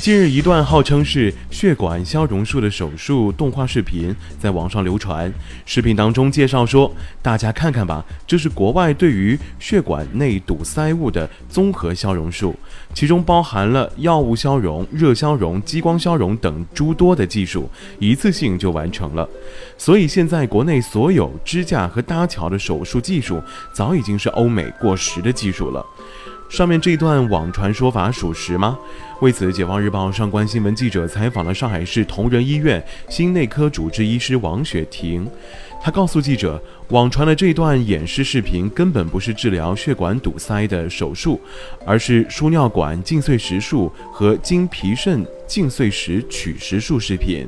近日，一段号称是血管消融术的手术动画视频在网上流传。视频当中介绍说，大家看看吧，这是国外对于血管内堵塞物的综合消融术，其中包含了药物消融、热消融、激光消融等诸多的技术，一次性就完成了。所以现在国内所有支架和搭桥的手术技术，早已经是欧美过时的技术了。上面这段网传说法属实吗？为此，解放日报上官新闻记者采访了上海市同仁医院心内科主治医师王雪婷。她告诉记者，网传的这段演示视频根本不是治疗血管堵塞的手术，而是输尿管镜碎石术和经皮肾镜碎石取石术视频。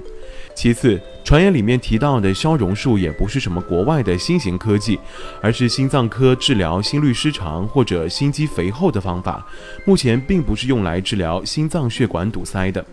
其次，传言里面提到的消融术也不是什么国外的新型科技，而是心脏科治疗心律失常或者心肌肥厚的方法，目前并不是用来治疗心脏血管堵塞的。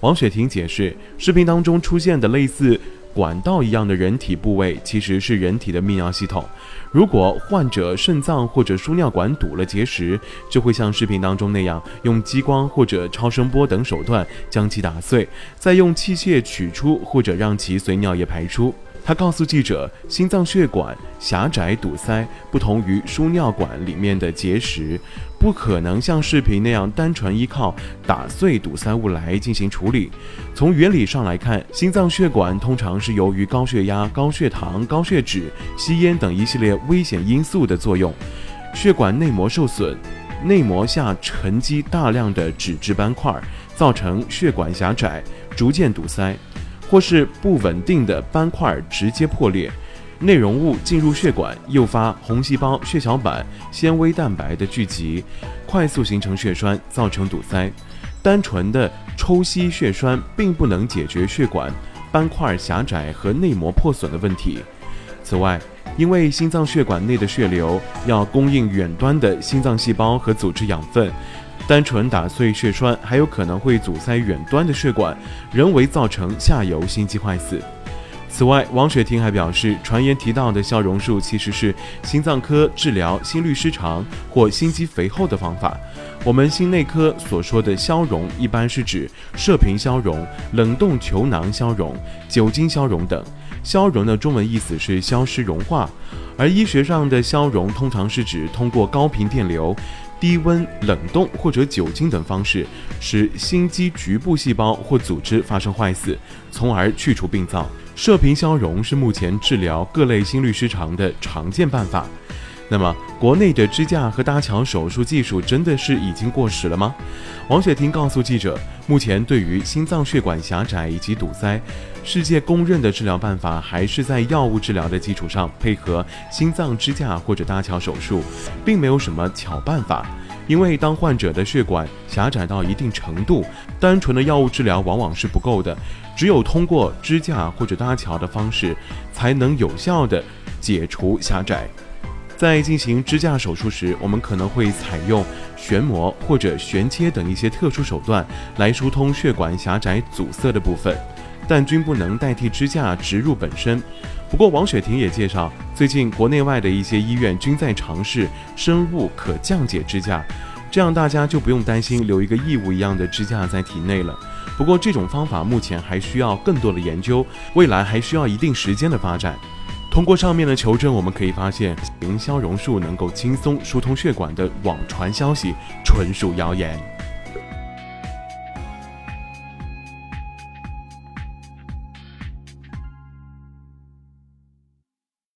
王雪婷解释，视频当中出现的类似。管道一样的人体部位其实是人体的泌尿系统。如果患者肾脏或者输尿管堵了结石，就会像视频当中那样，用激光或者超声波等手段将其打碎，再用器械取出或者让其随尿液排出。他告诉记者，心脏血管狭窄堵塞不同于输尿管里面的结石，不可能像视频那样单纯依靠打碎堵塞物来进行处理。从原理上来看，心脏血管通常是由于高血压、高血糖、高血脂、吸烟等一系列危险因素的作用，血管内膜受损，内膜下沉积大量的脂质斑块，造成血管狭窄，逐渐堵塞。或是不稳定的斑块直接破裂，内容物进入血管，诱发红细胞、血小板、纤维蛋白的聚集，快速形成血栓，造成堵塞。单纯的抽吸血栓并不能解决血管斑块狭窄和内膜破损的问题。此外，因为心脏血管内的血流要供应远端的心脏细胞和组织养分。单纯打碎血栓，还有可能会阻塞远端的血管，人为造成下游心肌坏死。此外，王雪婷还表示，传言提到的消融术其实是心脏科治疗心律失常或心肌肥厚的方法。我们心内科所说的消融，一般是指射频消融、冷冻球囊消融、酒精消融等。消融的中文意思是消失、融化，而医学上的消融通常是指通过高频电流。低温冷冻或者酒精等方式，使心肌局部细胞或组织发生坏死，从而去除病灶。射频消融是目前治疗各类心律失常的常见办法。那么，国内的支架和搭桥手术技术真的是已经过时了吗？王雪婷告诉记者，目前对于心脏血管狭窄以及堵塞，世界公认的治疗办法还是在药物治疗的基础上配合心脏支架或者搭桥手术，并没有什么巧办法。因为当患者的血管狭窄到一定程度，单纯的药物治疗往往是不够的，只有通过支架或者搭桥的方式，才能有效的解除狭窄。在进行支架手术时，我们可能会采用旋膜或者旋切等一些特殊手段来疏通血管狭窄阻塞的部分，但均不能代替支架植入本身。不过，王雪婷也介绍，最近国内外的一些医院均在尝试生物可降解支架，这样大家就不用担心留一个异物一样的支架在体内了。不过，这种方法目前还需要更多的研究，未来还需要一定时间的发展。通过上面的求证，我们可以发现，营销榕树能够轻松疏通血管的网传消息纯属谣言。